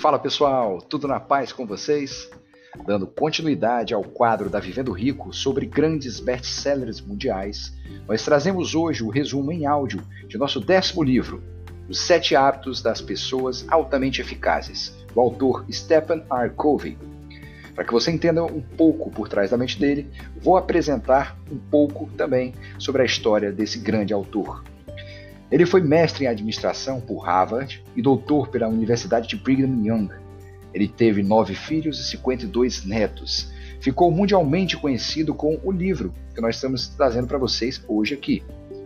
Fala pessoal, tudo na paz com vocês? Dando continuidade ao quadro da Vivendo Rico sobre grandes best-sellers mundiais, nós trazemos hoje o resumo em áudio de nosso décimo livro, Os Sete Hábitos das Pessoas Altamente Eficazes, do autor Stephen R. Covey. Para que você entenda um pouco por trás da mente dele, vou apresentar um pouco também sobre a história desse grande autor. Ele foi mestre em administração por Harvard e doutor pela Universidade de Brigham Young. Ele teve nove filhos e 52 netos. Ficou mundialmente conhecido com o livro que nós estamos trazendo para vocês hoje aqui.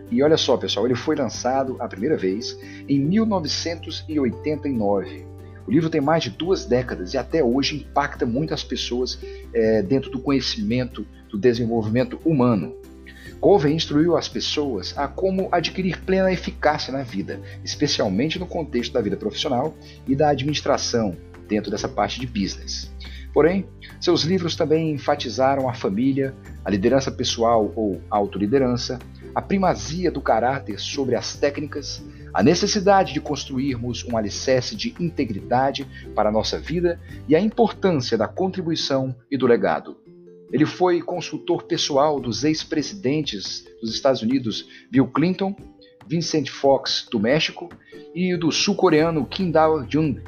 E olha só, pessoal, ele foi lançado a primeira vez em 1989. O livro tem mais de duas décadas e até hoje impacta muitas pessoas é, dentro do conhecimento do desenvolvimento humano. Covey instruiu as pessoas a como adquirir plena eficácia na vida, especialmente no contexto da vida profissional e da administração, dentro dessa parte de business. Porém, seus livros também enfatizaram a família, a liderança pessoal ou autoliderança, a primazia do caráter sobre as técnicas, a necessidade de construirmos um alicerce de integridade para a nossa vida e a importância da contribuição e do legado. Ele foi consultor pessoal dos ex-presidentes dos Estados Unidos Bill Clinton, Vincent Fox do México e do sul-coreano Kim Dae-jung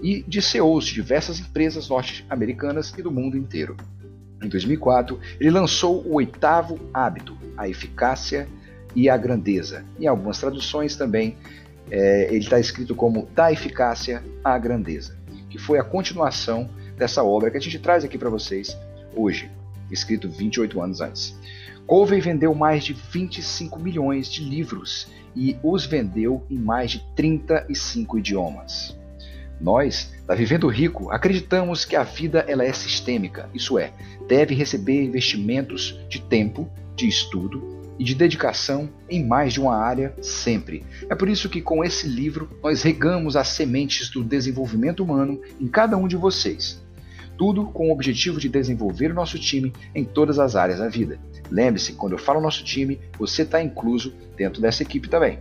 e de CEOs de diversas empresas norte-americanas e do mundo inteiro. Em 2004, ele lançou o oitavo hábito, a eficácia e a grandeza. Em algumas traduções também, é, ele está escrito como da eficácia à grandeza, que foi a continuação dessa obra que a gente traz aqui para vocês hoje escrito 28 anos antes. Covey vendeu mais de 25 milhões de livros e os vendeu em mais de 35 idiomas. Nós, da Vivendo Rico, acreditamos que a vida ela é sistêmica, isso é, deve receber investimentos de tempo, de estudo e de dedicação em mais de uma área sempre. É por isso que com esse livro nós regamos as sementes do desenvolvimento humano em cada um de vocês tudo com o objetivo de desenvolver o nosso time em todas as áreas da vida. Lembre-se, quando eu falo nosso time, você está incluso dentro dessa equipe também.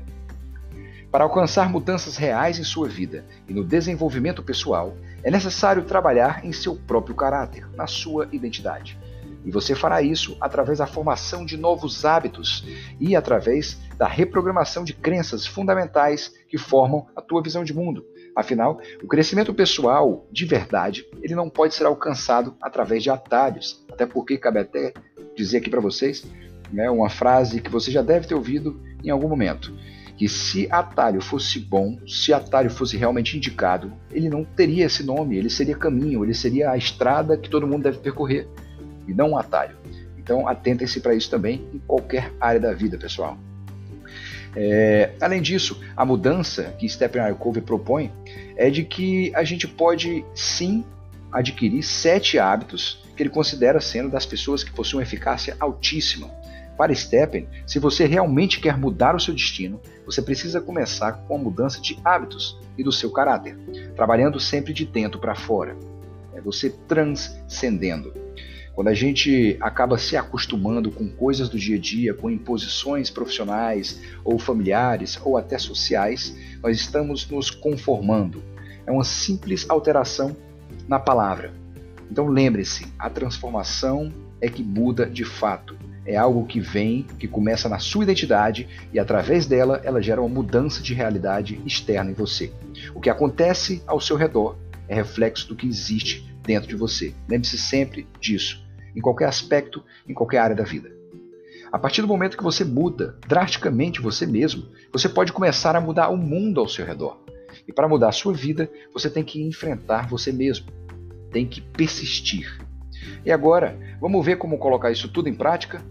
Para alcançar mudanças reais em sua vida e no desenvolvimento pessoal, é necessário trabalhar em seu próprio caráter, na sua identidade. E você fará isso através da formação de novos hábitos e através da reprogramação de crenças fundamentais que formam a tua visão de mundo, Afinal, o crescimento pessoal, de verdade, ele não pode ser alcançado através de atalhos. Até porque cabe até dizer aqui para vocês né, uma frase que você já deve ter ouvido em algum momento. Que se atalho fosse bom, se atalho fosse realmente indicado, ele não teria esse nome, ele seria caminho, ele seria a estrada que todo mundo deve percorrer, e não um atalho. Então atentem-se para isso também em qualquer área da vida, pessoal. É, além disso, a mudança que Stephen Covey propõe é de que a gente pode sim adquirir sete hábitos que ele considera sendo das pessoas que possuem eficácia altíssima. Para Stephen, se você realmente quer mudar o seu destino, você precisa começar com a mudança de hábitos e do seu caráter, trabalhando sempre de dentro para fora. É você transcendendo. Quando a gente acaba se acostumando com coisas do dia a dia, com imposições profissionais ou familiares ou até sociais, nós estamos nos conformando. É uma simples alteração na palavra. Então lembre-se, a transformação é que muda de fato. É algo que vem, que começa na sua identidade e através dela ela gera uma mudança de realidade externa em você. O que acontece ao seu redor é reflexo do que existe dentro de você. Lembre-se sempre disso, em qualquer aspecto, em qualquer área da vida. A partir do momento que você muda drasticamente você mesmo, você pode começar a mudar o mundo ao seu redor. E para mudar a sua vida, você tem que enfrentar você mesmo. Tem que persistir. E agora, vamos ver como colocar isso tudo em prática?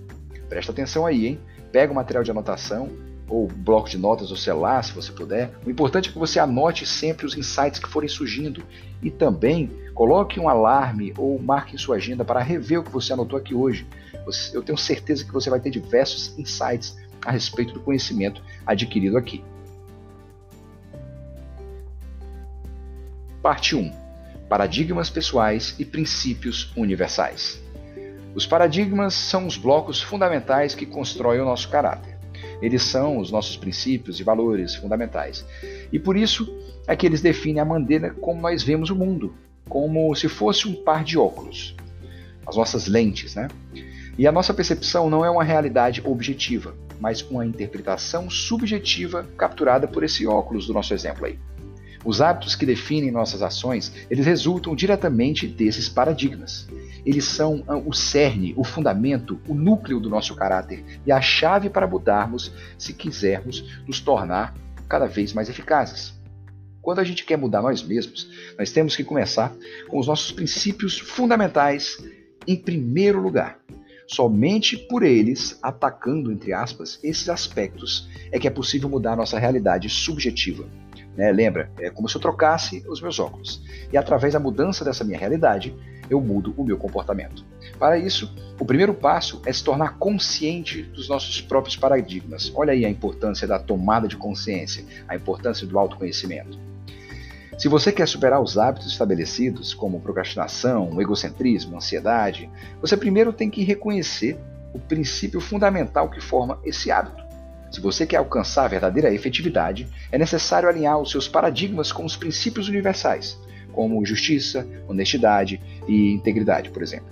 Presta atenção aí, hein? Pega o material de anotação, ou bloco de notas ou celular, se você puder. O importante é que você anote sempre os insights que forem surgindo e também coloque um alarme ou marque em sua agenda para rever o que você anotou aqui hoje. Eu tenho certeza que você vai ter diversos insights a respeito do conhecimento adquirido aqui. Parte 1: Paradigmas pessoais e princípios universais. Os paradigmas são os blocos fundamentais que constroem o nosso caráter. Eles são os nossos princípios e valores fundamentais. E por isso é que eles definem a maneira como nós vemos o mundo, como se fosse um par de óculos, as nossas lentes, né? E a nossa percepção não é uma realidade objetiva, mas uma interpretação subjetiva capturada por esse óculos do nosso exemplo aí. Os hábitos que definem nossas ações, eles resultam diretamente desses paradigmas. Eles são ah, o cerne, o fundamento, o núcleo do nosso caráter e a chave para mudarmos se quisermos nos tornar cada vez mais eficazes. Quando a gente quer mudar nós mesmos, nós temos que começar com os nossos princípios fundamentais em primeiro lugar. Somente por eles, atacando, entre aspas, esses aspectos, é que é possível mudar nossa realidade subjetiva. Né? Lembra, é como se eu trocasse os meus óculos. E através da mudança dessa minha realidade, eu mudo o meu comportamento. Para isso, o primeiro passo é se tornar consciente dos nossos próprios paradigmas. Olha aí a importância da tomada de consciência, a importância do autoconhecimento. Se você quer superar os hábitos estabelecidos, como procrastinação, egocentrismo, ansiedade, você primeiro tem que reconhecer o princípio fundamental que forma esse hábito. Se você quer alcançar a verdadeira efetividade, é necessário alinhar os seus paradigmas com os princípios universais, como justiça, honestidade e integridade, por exemplo.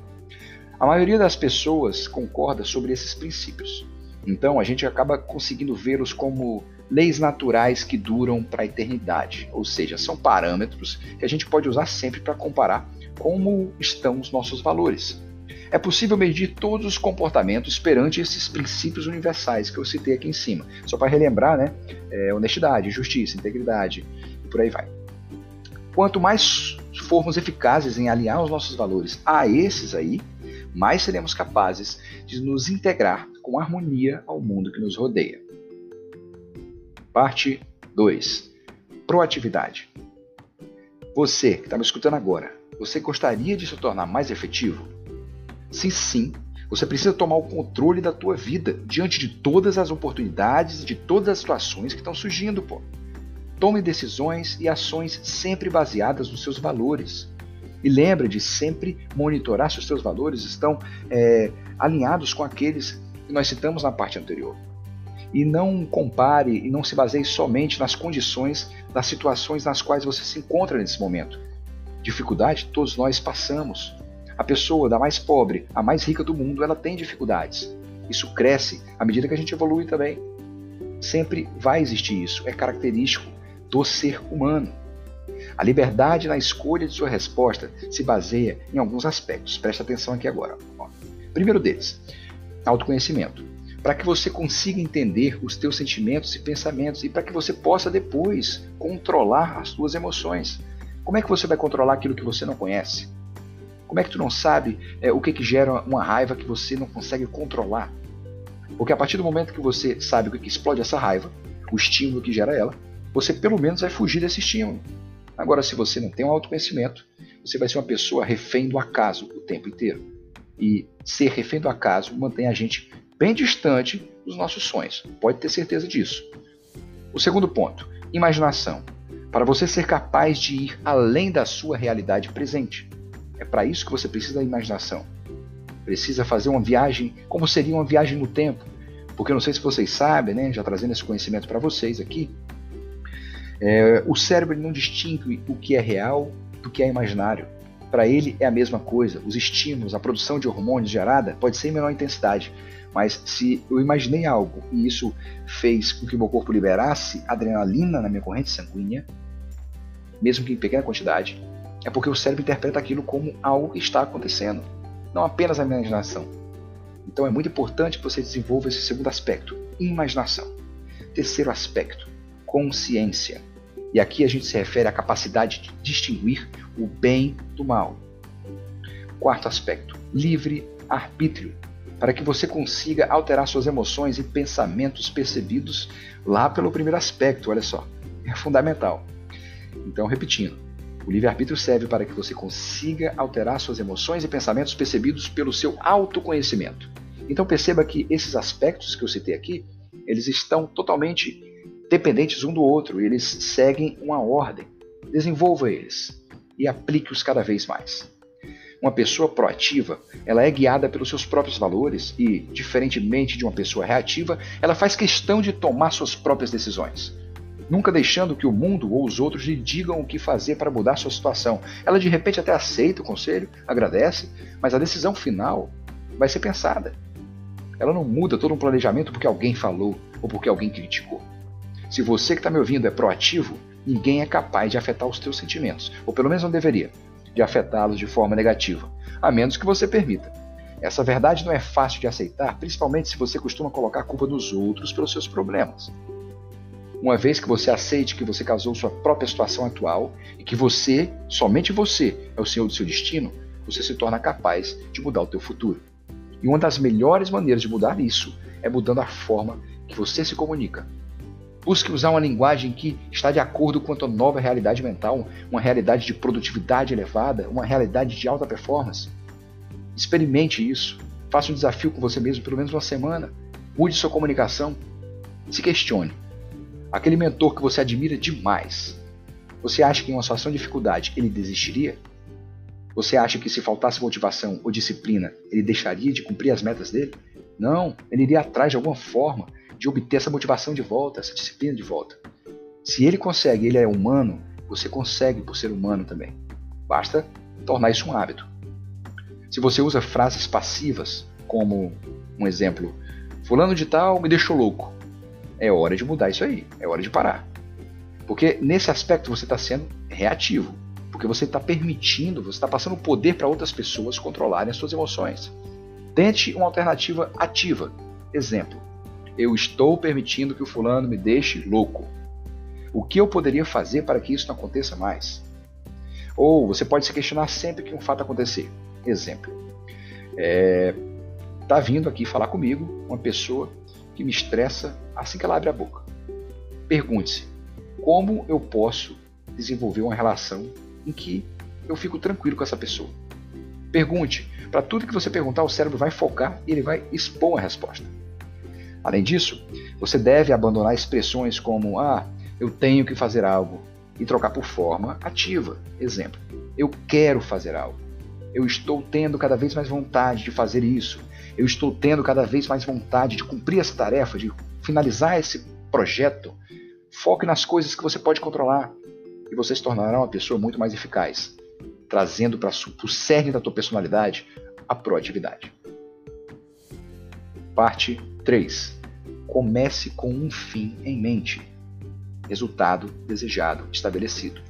A maioria das pessoas concorda sobre esses princípios. Então a gente acaba conseguindo vê-los como leis naturais que duram para a eternidade, ou seja, são parâmetros que a gente pode usar sempre para comparar como estão os nossos valores. É possível medir todos os comportamentos perante esses princípios universais que eu citei aqui em cima. Só para relembrar, né? É, honestidade, justiça, integridade e por aí vai. Quanto mais formos eficazes em alinhar os nossos valores a esses aí, mais seremos capazes de nos integrar com harmonia ao mundo que nos rodeia. Parte 2. Proatividade. Você que está me escutando agora, você gostaria de se tornar mais efetivo? Se sim, você precisa tomar o controle da tua vida diante de todas as oportunidades, de todas as situações que estão surgindo, pô. Tome decisões e ações sempre baseadas nos seus valores. E lembre de sempre monitorar se os seus valores estão é, alinhados com aqueles que nós citamos na parte anterior e não compare e não se baseie somente nas condições das situações nas quais você se encontra nesse momento. Dificuldade todos nós passamos. A pessoa da mais pobre à mais rica do mundo, ela tem dificuldades. Isso cresce à medida que a gente evolui também. Sempre vai existir isso, é característico do ser humano. A liberdade na escolha de sua resposta se baseia em alguns aspectos. Preste atenção aqui agora. Primeiro deles, autoconhecimento para que você consiga entender os teus sentimentos e pensamentos e para que você possa depois controlar as suas emoções. Como é que você vai controlar aquilo que você não conhece? Como é que tu não sabe é, o que, que gera uma raiva que você não consegue controlar? Porque a partir do momento que você sabe o que, que explode essa raiva, o estímulo que gera ela, você pelo menos vai fugir desse estímulo. Agora, se você não tem um autoconhecimento, você vai ser uma pessoa refém do acaso o tempo inteiro. E ser refém do acaso mantém a gente bem distante dos nossos sonhos. Pode ter certeza disso. O segundo ponto, imaginação. Para você ser capaz de ir além da sua realidade presente. É para isso que você precisa da imaginação. Precisa fazer uma viagem, como seria uma viagem no tempo. Porque eu não sei se vocês sabem, né, já trazendo esse conhecimento para vocês aqui, é, o cérebro não distingue o que é real do que é imaginário. Para ele é a mesma coisa. Os estímulos, a produção de hormônios gerada pode ser em menor intensidade, mas se eu imaginei algo e isso fez com que meu corpo liberasse adrenalina na minha corrente sanguínea, mesmo que em pequena quantidade, é porque o cérebro interpreta aquilo como algo que está acontecendo, não apenas a imaginação. Então é muito importante que você desenvolva esse segundo aspecto, imaginação. Terceiro aspecto, consciência. E aqui a gente se refere à capacidade de distinguir o bem do mal. Quarto aspecto, livre arbítrio para que você consiga alterar suas emoções e pensamentos percebidos lá pelo primeiro aspecto, olha só. É fundamental. Então, repetindo, o livre-arbítrio serve para que você consiga alterar suas emoções e pensamentos percebidos pelo seu autoconhecimento. Então perceba que esses aspectos que eu citei aqui, eles estão totalmente dependentes um do outro, eles seguem uma ordem. Desenvolva eles e aplique-os cada vez mais. Uma pessoa proativa, ela é guiada pelos seus próprios valores e, diferentemente de uma pessoa reativa, ela faz questão de tomar suas próprias decisões. Nunca deixando que o mundo ou os outros lhe digam o que fazer para mudar sua situação. Ela de repente até aceita o conselho, agradece, mas a decisão final vai ser pensada. Ela não muda todo um planejamento porque alguém falou ou porque alguém criticou. Se você que está me ouvindo é proativo, ninguém é capaz de afetar os teus sentimentos, ou pelo menos não deveria de afetá-los de forma negativa, a menos que você permita. Essa verdade não é fácil de aceitar, principalmente se você costuma colocar a culpa nos outros pelos seus problemas. Uma vez que você aceite que você causou sua própria situação atual e que você, somente você, é o senhor do seu destino, você se torna capaz de mudar o teu futuro. E uma das melhores maneiras de mudar isso é mudando a forma que você se comunica, Busque usar uma linguagem que está de acordo com a tua nova realidade mental, uma realidade de produtividade elevada, uma realidade de alta performance. Experimente isso. Faça um desafio com você mesmo pelo menos uma semana. Mude sua comunicação. Se questione. Aquele mentor que você admira demais, você acha que em uma situação de dificuldade ele desistiria? Você acha que se faltasse motivação ou disciplina, ele deixaria de cumprir as metas dele? Não, ele iria atrás de alguma forma de obter essa motivação de volta, essa disciplina de volta. Se ele consegue, ele é humano, você consegue por ser humano também. Basta tornar isso um hábito. Se você usa frases passivas, como um exemplo, fulano de tal me deixou louco, é hora de mudar isso aí, é hora de parar. Porque nesse aspecto você está sendo reativo, porque você está permitindo, você está passando o poder para outras pessoas controlarem as suas emoções. Tente uma alternativa ativa. Exemplo, eu estou permitindo que o fulano me deixe louco. O que eu poderia fazer para que isso não aconteça mais? Ou você pode se questionar sempre que um fato acontecer. Exemplo: é, tá vindo aqui falar comigo uma pessoa que me estressa assim que ela abre a boca. Pergunte-se: como eu posso desenvolver uma relação em que eu fico tranquilo com essa pessoa? Pergunte. Para tudo que você perguntar, o cérebro vai focar e ele vai expor a resposta. Além disso, você deve abandonar expressões como ah, eu tenho que fazer algo e trocar por forma ativa. Exemplo: eu quero fazer algo. Eu estou tendo cada vez mais vontade de fazer isso. Eu estou tendo cada vez mais vontade de cumprir essa tarefa, de finalizar esse projeto. Foque nas coisas que você pode controlar e você se tornará uma pessoa muito mais eficaz, trazendo para o cerne da tua personalidade a proatividade. Parte 3 comece com um fim em mente, resultado desejado estabelecido.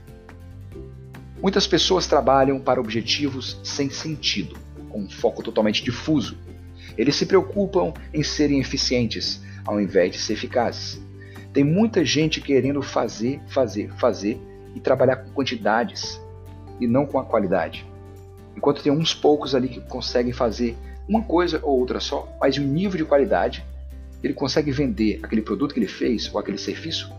Muitas pessoas trabalham para objetivos sem sentido, com um foco totalmente difuso. Eles se preocupam em serem eficientes, ao invés de ser eficazes. Tem muita gente querendo fazer, fazer, fazer e trabalhar com quantidades e não com a qualidade. Enquanto tem uns poucos ali que conseguem fazer uma coisa ou outra só, mas um nível de qualidade ele consegue vender aquele produto que ele fez ou aquele serviço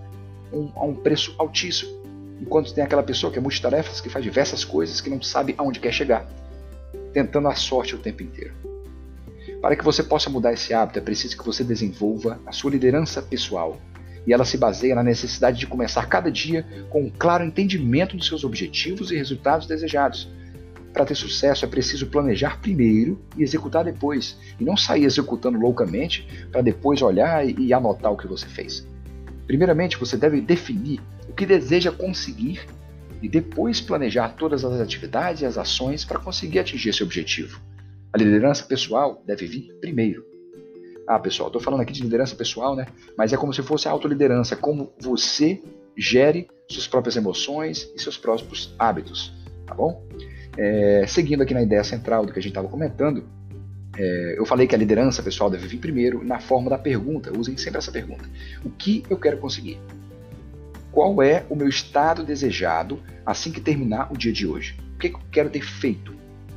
um, a um preço altíssimo. Enquanto tem aquela pessoa que é multitarefas, que faz diversas coisas, que não sabe aonde quer chegar, tentando a sorte o tempo inteiro. Para que você possa mudar esse hábito, é preciso que você desenvolva a sua liderança pessoal. E ela se baseia na necessidade de começar cada dia com um claro entendimento dos seus objetivos e resultados desejados, para ter sucesso é preciso planejar primeiro e executar depois, e não sair executando loucamente para depois olhar e anotar o que você fez. Primeiramente, você deve definir o que deseja conseguir e depois planejar todas as atividades e as ações para conseguir atingir esse objetivo. A liderança pessoal deve vir primeiro. Ah, pessoal, estou falando aqui de liderança pessoal, né? Mas é como se fosse a autoliderança, como você gere suas próprias emoções e seus próprios hábitos, tá bom? É, seguindo aqui na ideia central do que a gente estava comentando, é, eu falei que a liderança pessoal deve vir primeiro na forma da pergunta. Usem sempre essa pergunta: O que eu quero conseguir? Qual é o meu estado desejado assim que terminar o dia de hoje? O que eu quero ter feito?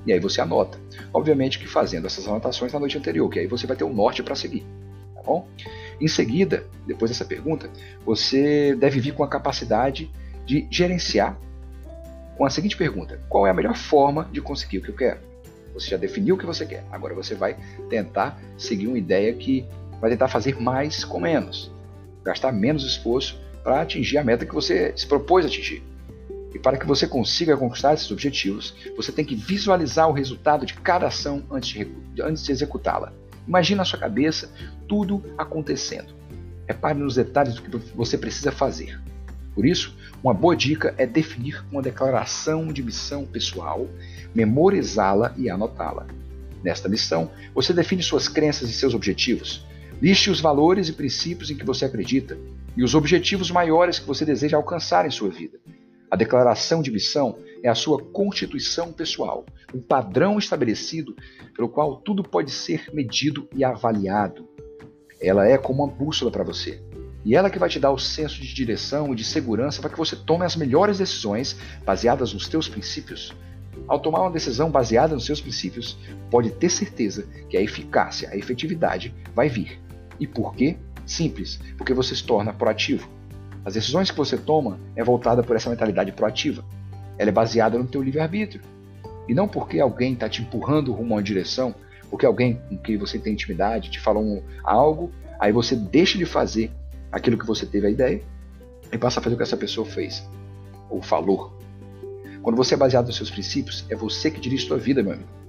E aí você anota. Obviamente que fazendo essas anotações na noite anterior, que aí você vai ter um norte para seguir. Tá bom? Em seguida, depois dessa pergunta, você deve vir com a capacidade de gerenciar com a seguinte pergunta: qual é a melhor forma de conseguir o que eu quero? Você já definiu o que você quer, agora você vai tentar seguir uma ideia que vai tentar fazer mais com menos, gastar menos esforço para atingir a meta que você se propôs a atingir. E para que você consiga conquistar esses objetivos, você tem que visualizar o resultado de cada ação antes de, antes de executá-la. Imagine na sua cabeça tudo acontecendo. Repare nos detalhes do que você precisa fazer. Por isso, uma boa dica é definir uma declaração de missão pessoal, memorizá-la e anotá-la. Nesta missão, você define suas crenças e seus objetivos. Liste os valores e princípios em que você acredita e os objetivos maiores que você deseja alcançar em sua vida. A declaração de missão é a sua constituição pessoal, um padrão estabelecido pelo qual tudo pode ser medido e avaliado. Ela é como uma bússola para você. E ela que vai te dar o senso de direção e de segurança para que você tome as melhores decisões baseadas nos teus princípios. Ao tomar uma decisão baseada nos seus princípios, pode ter certeza que a eficácia, a efetividade vai vir. E por quê? Simples, porque você se torna proativo. As decisões que você toma é voltada por essa mentalidade proativa. Ela é baseada no teu livre-arbítrio. E não porque alguém está te empurrando rumo a uma direção, porque alguém com quem você tem intimidade te falou algo, aí você deixa de fazer aquilo que você teve a ideia e passa a fazer o que essa pessoa fez ou falou. Quando você é baseado nos seus princípios, é você que dirige sua vida, meu amigo.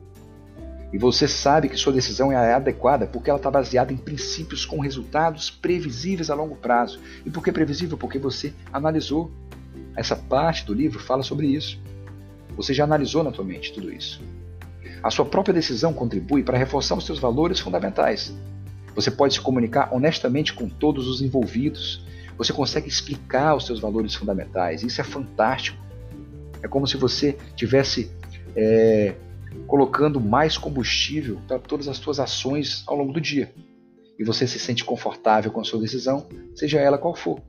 E você sabe que sua decisão é adequada porque ela está baseada em princípios com resultados previsíveis a longo prazo. E por que previsível? Porque você analisou. Essa parte do livro fala sobre isso. Você já analisou na sua mente tudo isso. A sua própria decisão contribui para reforçar os seus valores fundamentais. Você pode se comunicar honestamente com todos os envolvidos. Você consegue explicar os seus valores fundamentais. Isso é fantástico. É como se você tivesse é, colocando mais combustível para todas as suas ações ao longo do dia. E você se sente confortável com a sua decisão, seja ela qual for.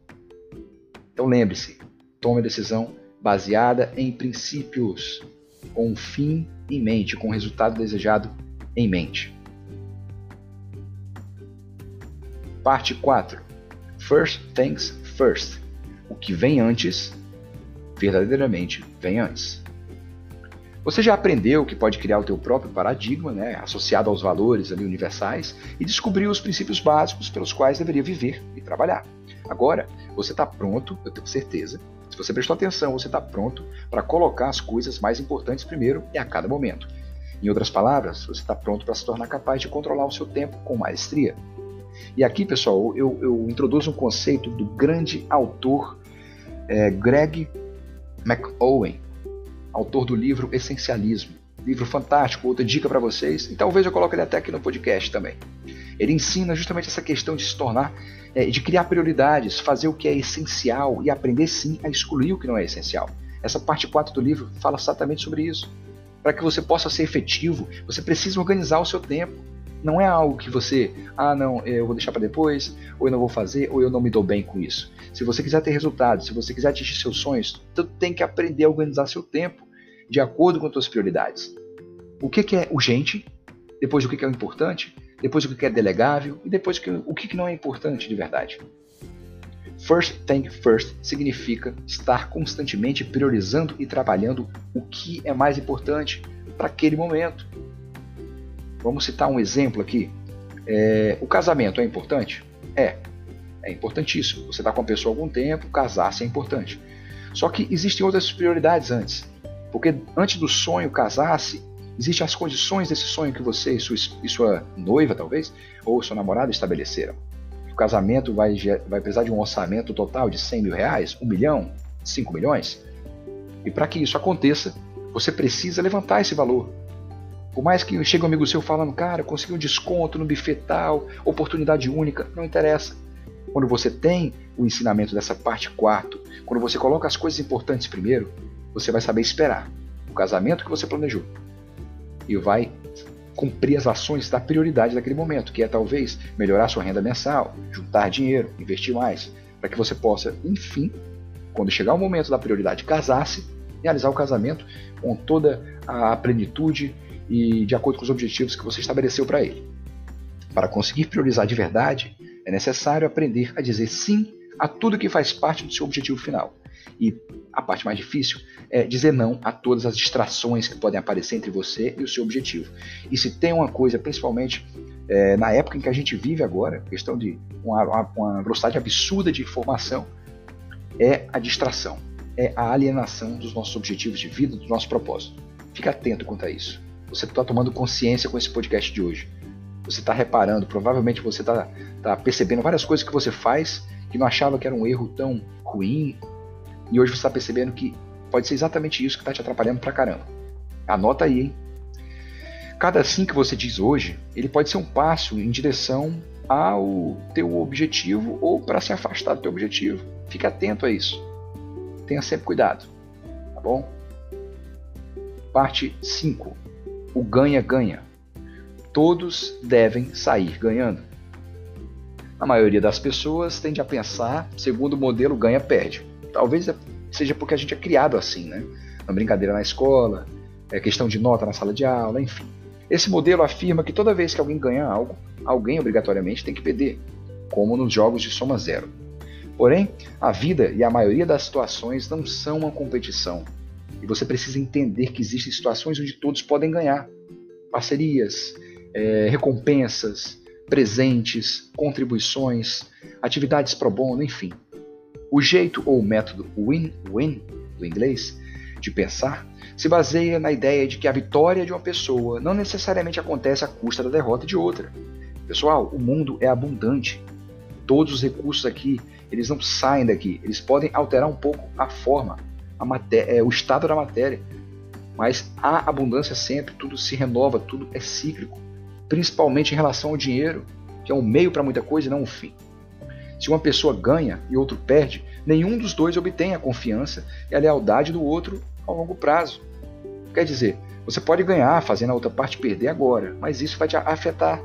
Então lembre-se, tome a decisão baseada em princípios, com um fim em mente, com o resultado desejado em mente. Parte 4. First things first. O que vem antes, verdadeiramente vem antes. Você já aprendeu que pode criar o teu próprio paradigma, né, associado aos valores ali universais, e descobriu os princípios básicos pelos quais deveria viver e trabalhar. Agora, você está pronto, eu tenho certeza. Se você prestou atenção, você está pronto para colocar as coisas mais importantes primeiro e a cada momento. Em outras palavras, você está pronto para se tornar capaz de controlar o seu tempo com maestria. E aqui, pessoal, eu, eu introduzo um conceito do grande autor é, Greg McOwen, autor do livro Essencialismo. Livro fantástico, outra dica para vocês, e talvez eu coloque ele até aqui no podcast também. Ele ensina justamente essa questão de se tornar, é, de criar prioridades, fazer o que é essencial e aprender sim a excluir o que não é essencial. Essa parte 4 do livro fala exatamente sobre isso. Para que você possa ser efetivo, você precisa organizar o seu tempo. Não é algo que você, ah, não, eu vou deixar para depois, ou eu não vou fazer, ou eu não me dou bem com isso. Se você quiser ter resultados, se você quiser atingir seus sonhos, tu tem que aprender a organizar seu tempo de acordo com as suas prioridades. O que, que é urgente, depois o que, que é importante, depois o que, é delegável e depois o que, que não é importante de verdade. First Thing First significa estar constantemente priorizando e trabalhando o que é mais importante para aquele momento. Vamos citar um exemplo aqui. É, o casamento é importante? É, é importantíssimo. Você está com a pessoa há algum tempo, casar-se é importante. Só que existem outras prioridades antes. Porque antes do sonho casar-se, existem as condições desse sonho que você e sua, e sua noiva, talvez, ou sua namorada estabeleceram. O casamento vai, vai precisar de um orçamento total de 100 mil reais, 1 milhão, 5 milhões. E para que isso aconteça, você precisa levantar esse valor. Por mais que chegue um amigo seu falando, cara, consegui um desconto no buffet tal, oportunidade única, não interessa. Quando você tem o ensinamento dessa parte quarto, quando você coloca as coisas importantes primeiro, você vai saber esperar o casamento que você planejou e vai cumprir as ações da prioridade daquele momento, que é talvez melhorar sua renda mensal, juntar dinheiro, investir mais, para que você possa, enfim, quando chegar o momento da prioridade, casar-se, realizar o casamento com toda a plenitude e de acordo com os objetivos que você estabeleceu para ele. Para conseguir priorizar de verdade, é necessário aprender a dizer sim a tudo que faz parte do seu objetivo final. E a parte mais difícil é dizer não a todas as distrações que podem aparecer entre você e o seu objetivo. E se tem uma coisa, principalmente é, na época em que a gente vive agora, questão de uma, uma velocidade absurda de informação, é a distração. é a alienação dos nossos objetivos de vida, do nosso propósito. Fique atento quanto a isso. Você está tomando consciência com esse podcast de hoje. Você está reparando, provavelmente você está tá percebendo várias coisas que você faz que não achava que era um erro tão ruim, e hoje você está percebendo que pode ser exatamente isso que está te atrapalhando pra caramba. Anota aí, hein? Cada sim que você diz hoje, ele pode ser um passo em direção ao teu objetivo ou para se afastar do teu objetivo. Fique atento a isso. Tenha sempre cuidado, tá bom? Parte 5. O ganha-ganha. Todos devem sair ganhando. A maioria das pessoas tende a pensar segundo o modelo ganha-perde. Talvez seja porque a gente é criado assim, né? Uma brincadeira na escola, é questão de nota na sala de aula, enfim. Esse modelo afirma que toda vez que alguém ganha algo, alguém obrigatoriamente tem que perder, como nos jogos de soma zero. Porém, a vida e a maioria das situações não são uma competição. E você precisa entender que existem situações onde todos podem ganhar. Parcerias, é, recompensas, presentes, contribuições, atividades pro bono, enfim. O jeito ou método win-win, do inglês, de pensar, se baseia na ideia de que a vitória de uma pessoa não necessariamente acontece à custa da derrota de outra. Pessoal, o mundo é abundante. Todos os recursos aqui, eles não saem daqui. Eles podem alterar um pouco a forma, a matéria, é, o estado da matéria. Mas há abundância sempre, tudo se renova, tudo é cíclico. Principalmente em relação ao dinheiro, que é um meio para muita coisa e não um fim. Se uma pessoa ganha e outro perde, nenhum dos dois obtém a confiança e a lealdade do outro ao longo prazo. Quer dizer, você pode ganhar fazendo a outra parte perder agora, mas isso vai te afetar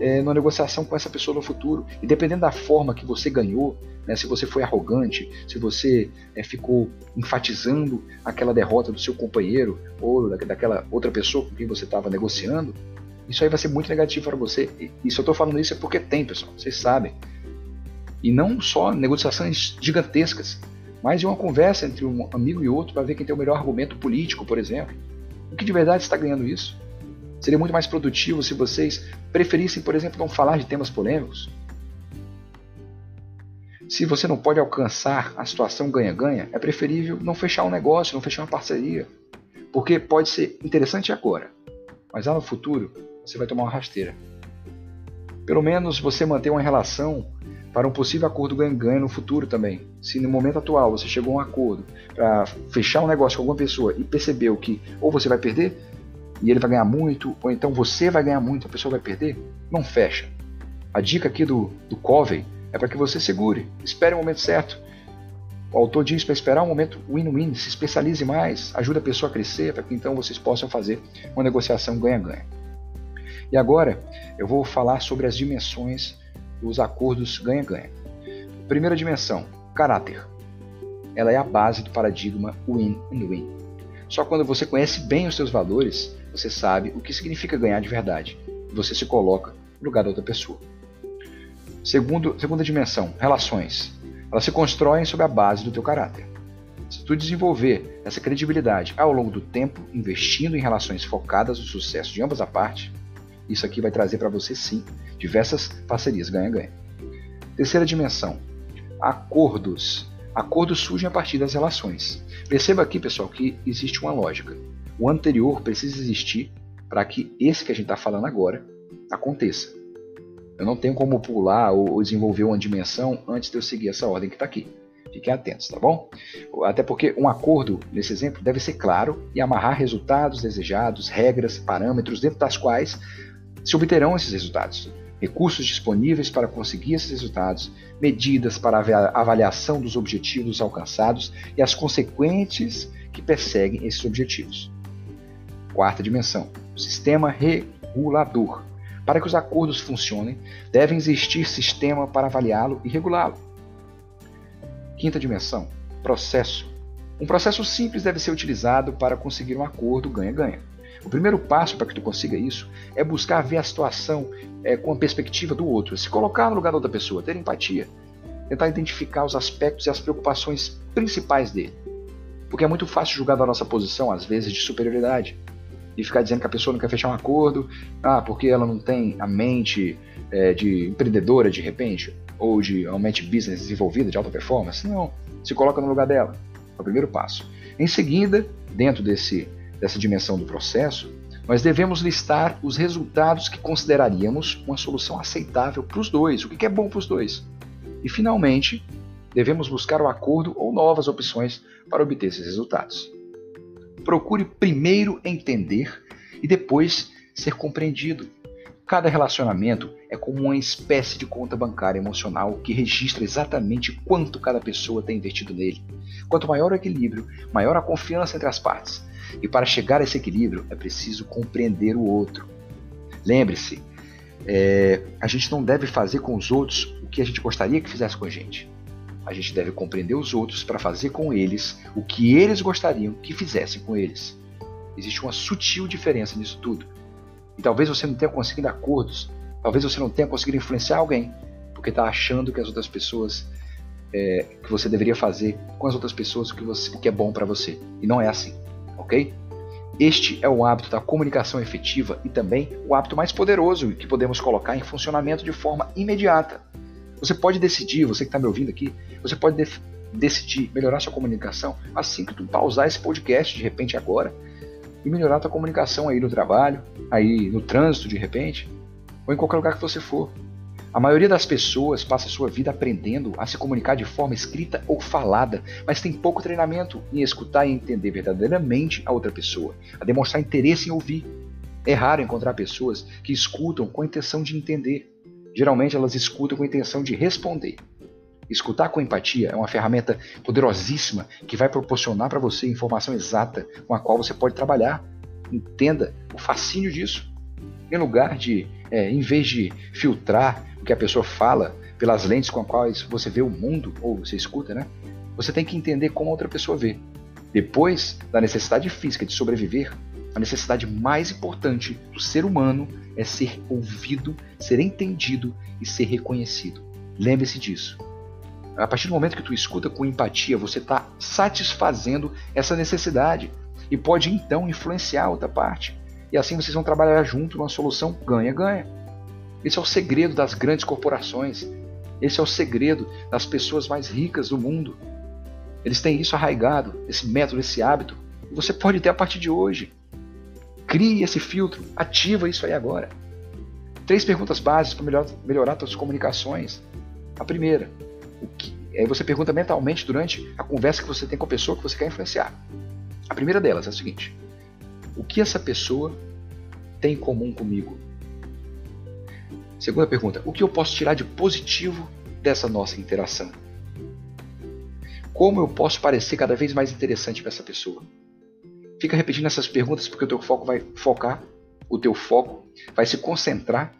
é, na negociação com essa pessoa no futuro. E dependendo da forma que você ganhou, né, se você foi arrogante, se você é, ficou enfatizando aquela derrota do seu companheiro ou daquela outra pessoa com quem você estava negociando, isso aí vai ser muito negativo para você. E se eu estou falando isso é porque tem, pessoal, vocês sabem. E não só negociações gigantescas, mas uma conversa entre um amigo e outro para ver quem tem o melhor argumento político, por exemplo. O que de verdade está ganhando isso? Seria muito mais produtivo se vocês preferissem, por exemplo, não falar de temas polêmicos. Se você não pode alcançar a situação ganha-ganha, é preferível não fechar um negócio, não fechar uma parceria. Porque pode ser interessante agora, mas lá no futuro você vai tomar uma rasteira. Pelo menos você manter uma relação para um possível acordo ganha-ganha no futuro também. Se no momento atual você chegou a um acordo para fechar um negócio com alguma pessoa e percebeu que ou você vai perder e ele vai ganhar muito, ou então você vai ganhar muito a pessoa vai perder, não fecha. A dica aqui do, do Covey é para que você segure, espere o momento certo. O autor diz para esperar um momento win-win, se especialize mais, ajude a pessoa a crescer, para que então vocês possam fazer uma negociação ganha-ganha. E agora eu vou falar sobre as dimensões os acordos ganha-ganha. Primeira dimensão, caráter. Ela é a base do paradigma win-win. Só quando você conhece bem os seus valores, você sabe o que significa ganhar de verdade. Você se coloca no lugar da outra pessoa. Segundo, segunda dimensão, relações. Elas se constroem sobre a base do teu caráter. Se tu desenvolver essa credibilidade ao longo do tempo, investindo em relações focadas no sucesso de ambas as partes, isso aqui vai trazer para você sim diversas parcerias ganha-ganha. Terceira dimensão, acordos. Acordos surgem a partir das relações. Perceba aqui, pessoal, que existe uma lógica. O anterior precisa existir para que esse que a gente está falando agora aconteça. Eu não tenho como pular ou desenvolver uma dimensão antes de eu seguir essa ordem que está aqui. Fiquem atentos, tá bom? Até porque um acordo, nesse exemplo, deve ser claro e amarrar resultados desejados, regras, parâmetros dentro das quais se obterão esses resultados. Recursos disponíveis para conseguir esses resultados, medidas para avaliação dos objetivos alcançados e as consequentes que perseguem esses objetivos. Quarta dimensão: sistema regulador. Para que os acordos funcionem, devem existir sistema para avaliá-lo e regulá-lo. Quinta dimensão: processo. Um processo simples deve ser utilizado para conseguir um acordo ganha-ganha. O primeiro passo para que tu consiga isso é buscar ver a situação é, com a perspectiva do outro, se colocar no lugar da outra pessoa, ter empatia, tentar identificar os aspectos e as preocupações principais dele. Porque é muito fácil julgar da nossa posição, às vezes, de superioridade. E ficar dizendo que a pessoa não quer fechar um acordo, ah, porque ela não tem a mente é, de empreendedora de repente, ou de uma mente business desenvolvida, de alta performance. Não. Se coloca no lugar dela. É o primeiro passo. Em seguida, dentro desse, dessa dimensão do processo, nós devemos listar os resultados que consideraríamos uma solução aceitável para os dois, o que é bom para os dois. E, finalmente, devemos buscar o acordo ou novas opções para obter esses resultados. Procure primeiro entender e depois ser compreendido. Cada relacionamento é como uma espécie de conta bancária emocional que registra exatamente quanto cada pessoa tem investido nele. Quanto maior o equilíbrio, maior a confiança entre as partes. E para chegar a esse equilíbrio é preciso compreender o outro. Lembre-se, é, a gente não deve fazer com os outros o que a gente gostaria que fizesse com a gente. A gente deve compreender os outros para fazer com eles o que eles gostariam que fizessem com eles. Existe uma sutil diferença nisso tudo. E talvez você não tenha conseguido acordos, talvez você não tenha conseguido influenciar alguém, porque está achando que as outras pessoas, é, que você deveria fazer com as outras pessoas o que, você, o que é bom para você. E não é assim, ok? Este é o hábito da comunicação efetiva e também o hábito mais poderoso que podemos colocar em funcionamento de forma imediata. Você pode decidir, você que está me ouvindo aqui, você pode decidir melhorar sua comunicação assim que tu pausar esse podcast de repente agora e melhorar tua comunicação aí no trabalho, aí no trânsito de repente, ou em qualquer lugar que você for. A maioria das pessoas passa sua vida aprendendo a se comunicar de forma escrita ou falada, mas tem pouco treinamento em escutar e entender verdadeiramente a outra pessoa, a demonstrar interesse em ouvir. É raro encontrar pessoas que escutam com a intenção de entender. Geralmente elas escutam com a intenção de responder. Escutar com empatia é uma ferramenta poderosíssima que vai proporcionar para você informação exata com a qual você pode trabalhar. Entenda o fascínio disso. Em lugar de, é, em vez de filtrar o que a pessoa fala pelas lentes com as quais você vê o mundo, ou você escuta, né? Você tem que entender como a outra pessoa vê. Depois da necessidade física de sobreviver, a necessidade mais importante do ser humano é ser ouvido, ser entendido e ser reconhecido. Lembre-se disso. A partir do momento que tu escuta com empatia, você está satisfazendo essa necessidade e pode então influenciar a outra parte. E assim vocês vão trabalhar junto numa solução ganha-ganha. Esse é o segredo das grandes corporações. Esse é o segredo das pessoas mais ricas do mundo. Eles têm isso arraigado, esse método, esse hábito. E você pode ter a partir de hoje. Crie esse filtro, ativa isso aí agora. Três perguntas básicas para melhorar, melhorar suas comunicações. A primeira, o que, aí você pergunta mentalmente durante a conversa que você tem com a pessoa que você quer influenciar. A primeira delas é a seguinte: o que essa pessoa tem em comum comigo? Segunda pergunta: o que eu posso tirar de positivo dessa nossa interação? Como eu posso parecer cada vez mais interessante para essa pessoa? Fica repetindo essas perguntas porque o teu foco vai focar, o teu foco vai se concentrar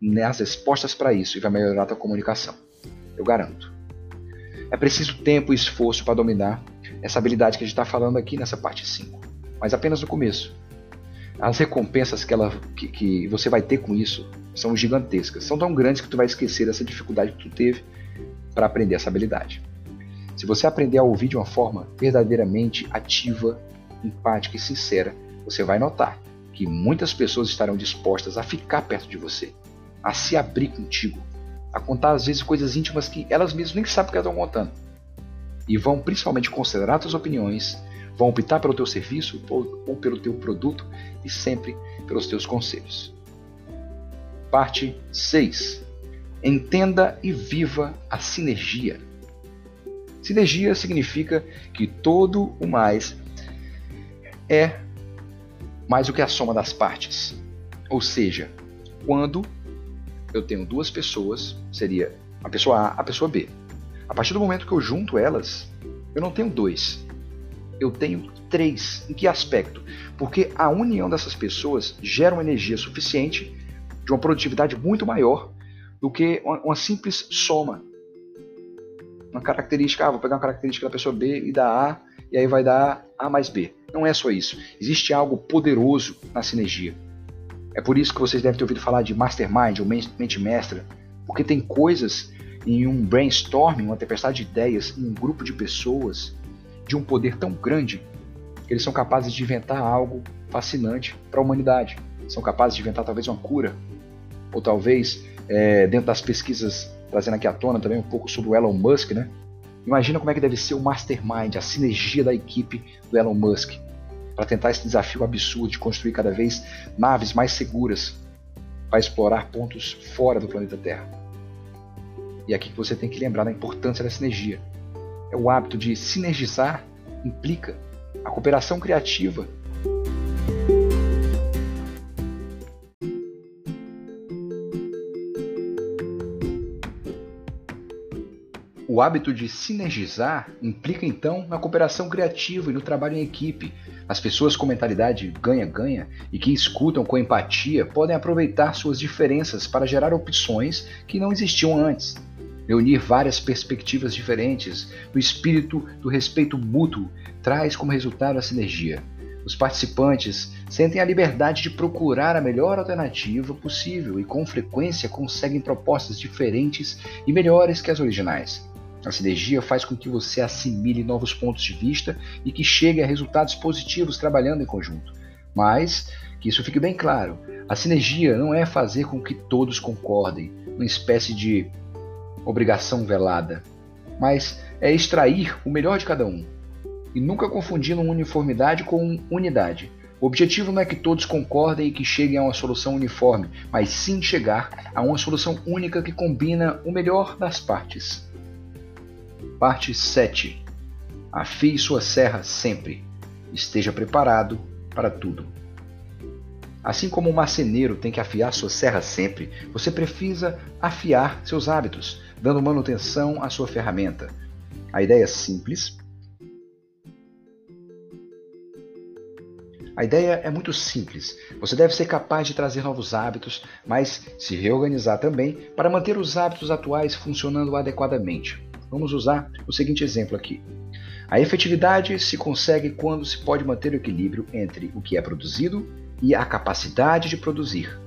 nas respostas para isso e vai melhorar a tua comunicação eu garanto. É preciso tempo e esforço para dominar essa habilidade que a gente está falando aqui nessa parte 5, mas apenas no começo. As recompensas que, ela, que, que você vai ter com isso são gigantescas, são tão grandes que tu vai esquecer dessa dificuldade que tu teve para aprender essa habilidade. Se você aprender a ouvir de uma forma verdadeiramente ativa, empática e sincera, você vai notar que muitas pessoas estarão dispostas a ficar perto de você, a se abrir contigo, a contar às vezes coisas íntimas que elas mesmas nem sabem que estão contando. E vão principalmente considerar suas opiniões, vão optar pelo teu serviço ou pelo teu produto e sempre pelos teus conselhos. Parte 6. Entenda e viva a sinergia. Sinergia significa que todo o mais é mais do que a soma das partes. Ou seja, quando eu tenho duas pessoas, seria a pessoa A, a pessoa B. A partir do momento que eu junto elas, eu não tenho dois, eu tenho três. Em que aspecto? Porque a união dessas pessoas gera uma energia suficiente, de uma produtividade muito maior do que uma, simples soma. Uma característica, ah, vou pegar uma característica da pessoa B e dar A, e aí vai dar A mais B. Não é só isso. Existe algo poderoso na sinergia. É por isso que vocês devem ter ouvido falar de mastermind ou mente mestra, porque tem coisas em um brainstorming, uma tempestade de ideias, em um grupo de pessoas de um poder tão grande que eles são capazes de inventar algo fascinante para a humanidade. São capazes de inventar talvez uma cura, ou talvez é, dentro das pesquisas trazendo aqui à tona também um pouco sobre o Elon Musk, né? Imagina como é que deve ser o mastermind, a sinergia da equipe do Elon Musk para tentar esse desafio absurdo de construir cada vez naves mais seguras para explorar pontos fora do planeta Terra. E é aqui que você tem que lembrar da importância da sinergia. É o hábito de sinergizar implica a cooperação criativa O hábito de sinergizar implica então na cooperação criativa e no trabalho em equipe. As pessoas com mentalidade ganha-ganha e que escutam com empatia podem aproveitar suas diferenças para gerar opções que não existiam antes. Reunir várias perspectivas diferentes no espírito do respeito mútuo traz como resultado a sinergia. Os participantes sentem a liberdade de procurar a melhor alternativa possível e, com frequência, conseguem propostas diferentes e melhores que as originais. A sinergia faz com que você assimile novos pontos de vista e que chegue a resultados positivos trabalhando em conjunto. Mas, que isso fique bem claro, a sinergia não é fazer com que todos concordem, uma espécie de obrigação velada, mas é extrair o melhor de cada um e nunca confundindo uniformidade com unidade. O objetivo não é que todos concordem e que cheguem a uma solução uniforme, mas sim chegar a uma solução única que combina o melhor das partes. Parte 7. Afie sua serra sempre. Esteja preparado para tudo. Assim como o marceneiro tem que afiar sua serra sempre, você precisa afiar seus hábitos, dando manutenção à sua ferramenta. A ideia é simples. A ideia é muito simples. Você deve ser capaz de trazer novos hábitos, mas se reorganizar também para manter os hábitos atuais funcionando adequadamente. Vamos usar o seguinte exemplo aqui. A efetividade se consegue quando se pode manter o equilíbrio entre o que é produzido e a capacidade de produzir.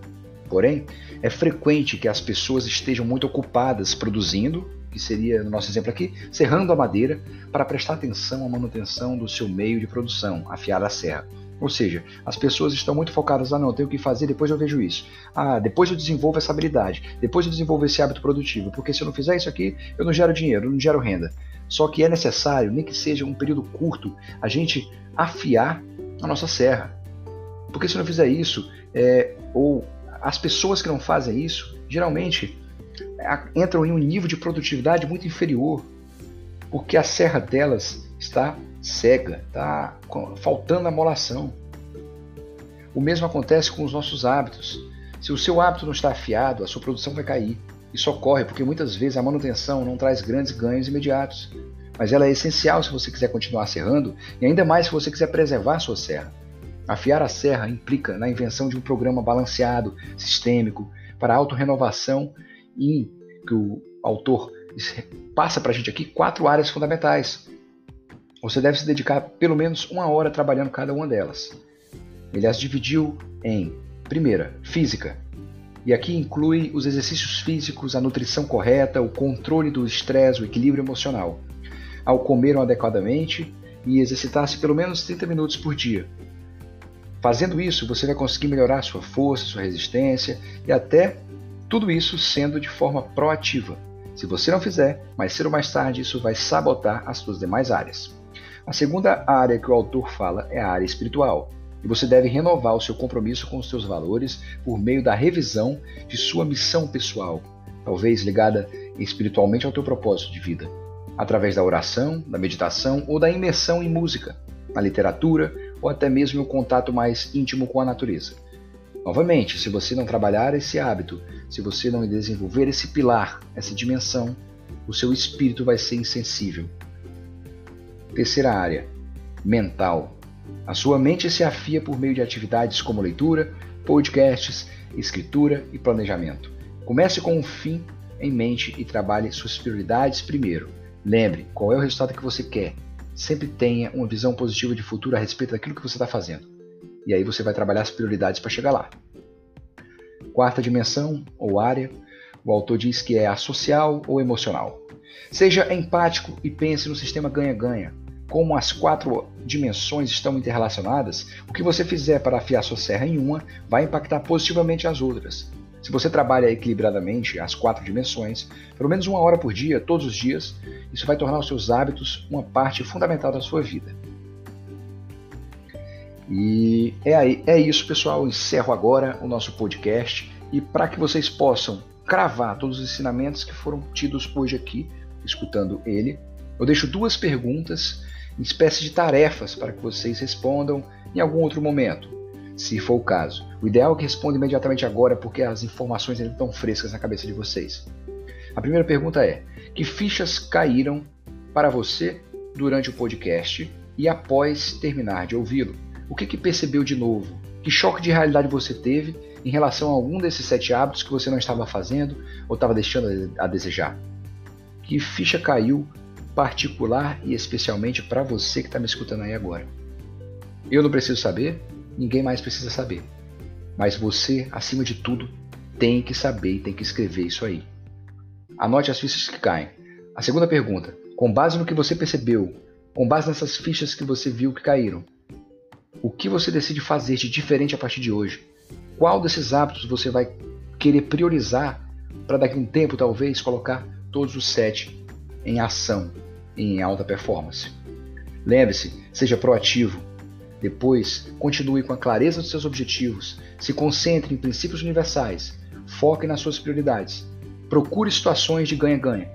Porém, é frequente que as pessoas estejam muito ocupadas produzindo, que seria, no nosso exemplo aqui, serrando a madeira, para prestar atenção à manutenção do seu meio de produção, afiar a serra. Ou seja, as pessoas estão muito focadas, ah não, eu tenho que fazer, depois eu vejo isso. Ah, depois eu desenvolvo essa habilidade, depois eu desenvolvo esse hábito produtivo, porque se eu não fizer isso aqui, eu não gero dinheiro, eu não gero renda. Só que é necessário, nem que seja um período curto, a gente afiar a nossa serra. Porque se não fizer isso, é, ou as pessoas que não fazem isso, geralmente entram em um nível de produtividade muito inferior, porque a serra delas está cega, está faltando amolação. O mesmo acontece com os nossos hábitos. Se o seu hábito não está afiado, a sua produção vai cair. Isso ocorre porque muitas vezes a manutenção não traz grandes ganhos imediatos, mas ela é essencial se você quiser continuar serrando e ainda mais se você quiser preservar a sua serra. Afiar a serra implica na invenção de um programa balanceado, sistêmico, para autorrenovação e que o autor passa para a gente aqui quatro áreas fundamentais: você deve se dedicar pelo menos uma hora trabalhando cada uma delas. Ele as dividiu em, primeira, física, e aqui inclui os exercícios físicos, a nutrição correta, o controle do estresse, o equilíbrio emocional. Ao comer adequadamente e exercitar-se pelo menos 30 minutos por dia. Fazendo isso, você vai conseguir melhorar sua força, sua resistência e até tudo isso sendo de forma proativa. Se você não fizer, mais cedo ou mais tarde isso vai sabotar as suas demais áreas. A segunda área que o autor fala é a área espiritual, e você deve renovar o seu compromisso com os seus valores por meio da revisão de sua missão pessoal, talvez ligada espiritualmente ao teu propósito de vida, através da oração, da meditação ou da imersão em música, na literatura ou até mesmo em um contato mais íntimo com a natureza. Novamente, se você não trabalhar esse hábito, se você não desenvolver esse pilar, essa dimensão, o seu espírito vai ser insensível Terceira área, mental. A sua mente se afia por meio de atividades como leitura, podcasts, escritura e planejamento. Comece com um fim em mente e trabalhe suas prioridades primeiro. Lembre qual é o resultado que você quer. Sempre tenha uma visão positiva de futuro a respeito daquilo que você está fazendo. E aí você vai trabalhar as prioridades para chegar lá. Quarta dimensão ou área, o autor diz que é a social ou emocional. Seja empático e pense no sistema ganha-ganha. Como as quatro dimensões estão interrelacionadas, o que você fizer para afiar sua serra em uma vai impactar positivamente as outras. Se você trabalha equilibradamente as quatro dimensões, pelo menos uma hora por dia, todos os dias, isso vai tornar os seus hábitos uma parte fundamental da sua vida. E é, aí, é isso, pessoal. Encerro agora o nosso podcast. E para que vocês possam cravar todos os ensinamentos que foram tidos hoje aqui, escutando ele, eu deixo duas perguntas em espécie de tarefas para que vocês respondam em algum outro momento, se for o caso. O ideal é que responda imediatamente agora, porque as informações ainda estão frescas na cabeça de vocês. A primeira pergunta é: que fichas caíram para você durante o podcast e após terminar de ouvi-lo? O que, que percebeu de novo? Que choque de realidade você teve em relação a algum desses sete hábitos que você não estava fazendo ou estava deixando a desejar? Que ficha caiu particular e especialmente para você que está me escutando aí agora? Eu não preciso saber, ninguém mais precisa saber. Mas você, acima de tudo, tem que saber e tem que escrever isso aí. Anote as fichas que caem. A segunda pergunta: com base no que você percebeu, com base nessas fichas que você viu que caíram, o que você decide fazer de diferente a partir de hoje? Qual desses hábitos você vai querer priorizar para daqui a um tempo, talvez, colocar todos os sete em ação, em alta performance? Lembre-se, seja proativo. Depois, continue com a clareza dos seus objetivos, se concentre em princípios universais, foque nas suas prioridades, procure situações de ganha-ganha,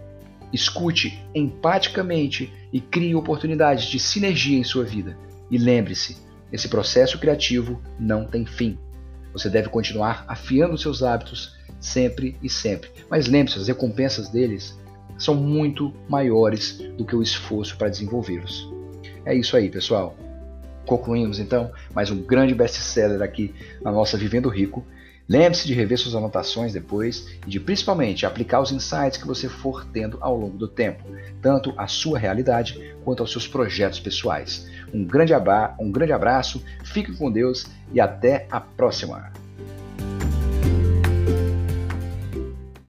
escute empaticamente e crie oportunidades de sinergia em sua vida. E lembre-se, esse processo criativo não tem fim. Você deve continuar afiando seus hábitos sempre e sempre. Mas lembre-se, as recompensas deles são muito maiores do que o esforço para desenvolvê-los. É isso aí, pessoal. Concluímos então mais um grande best-seller aqui na nossa Vivendo Rico. Lembre-se de rever suas anotações depois e de principalmente aplicar os insights que você for tendo ao longo do tempo, tanto à sua realidade quanto aos seus projetos pessoais. Um grande, um grande abraço, fique com Deus e até a próxima!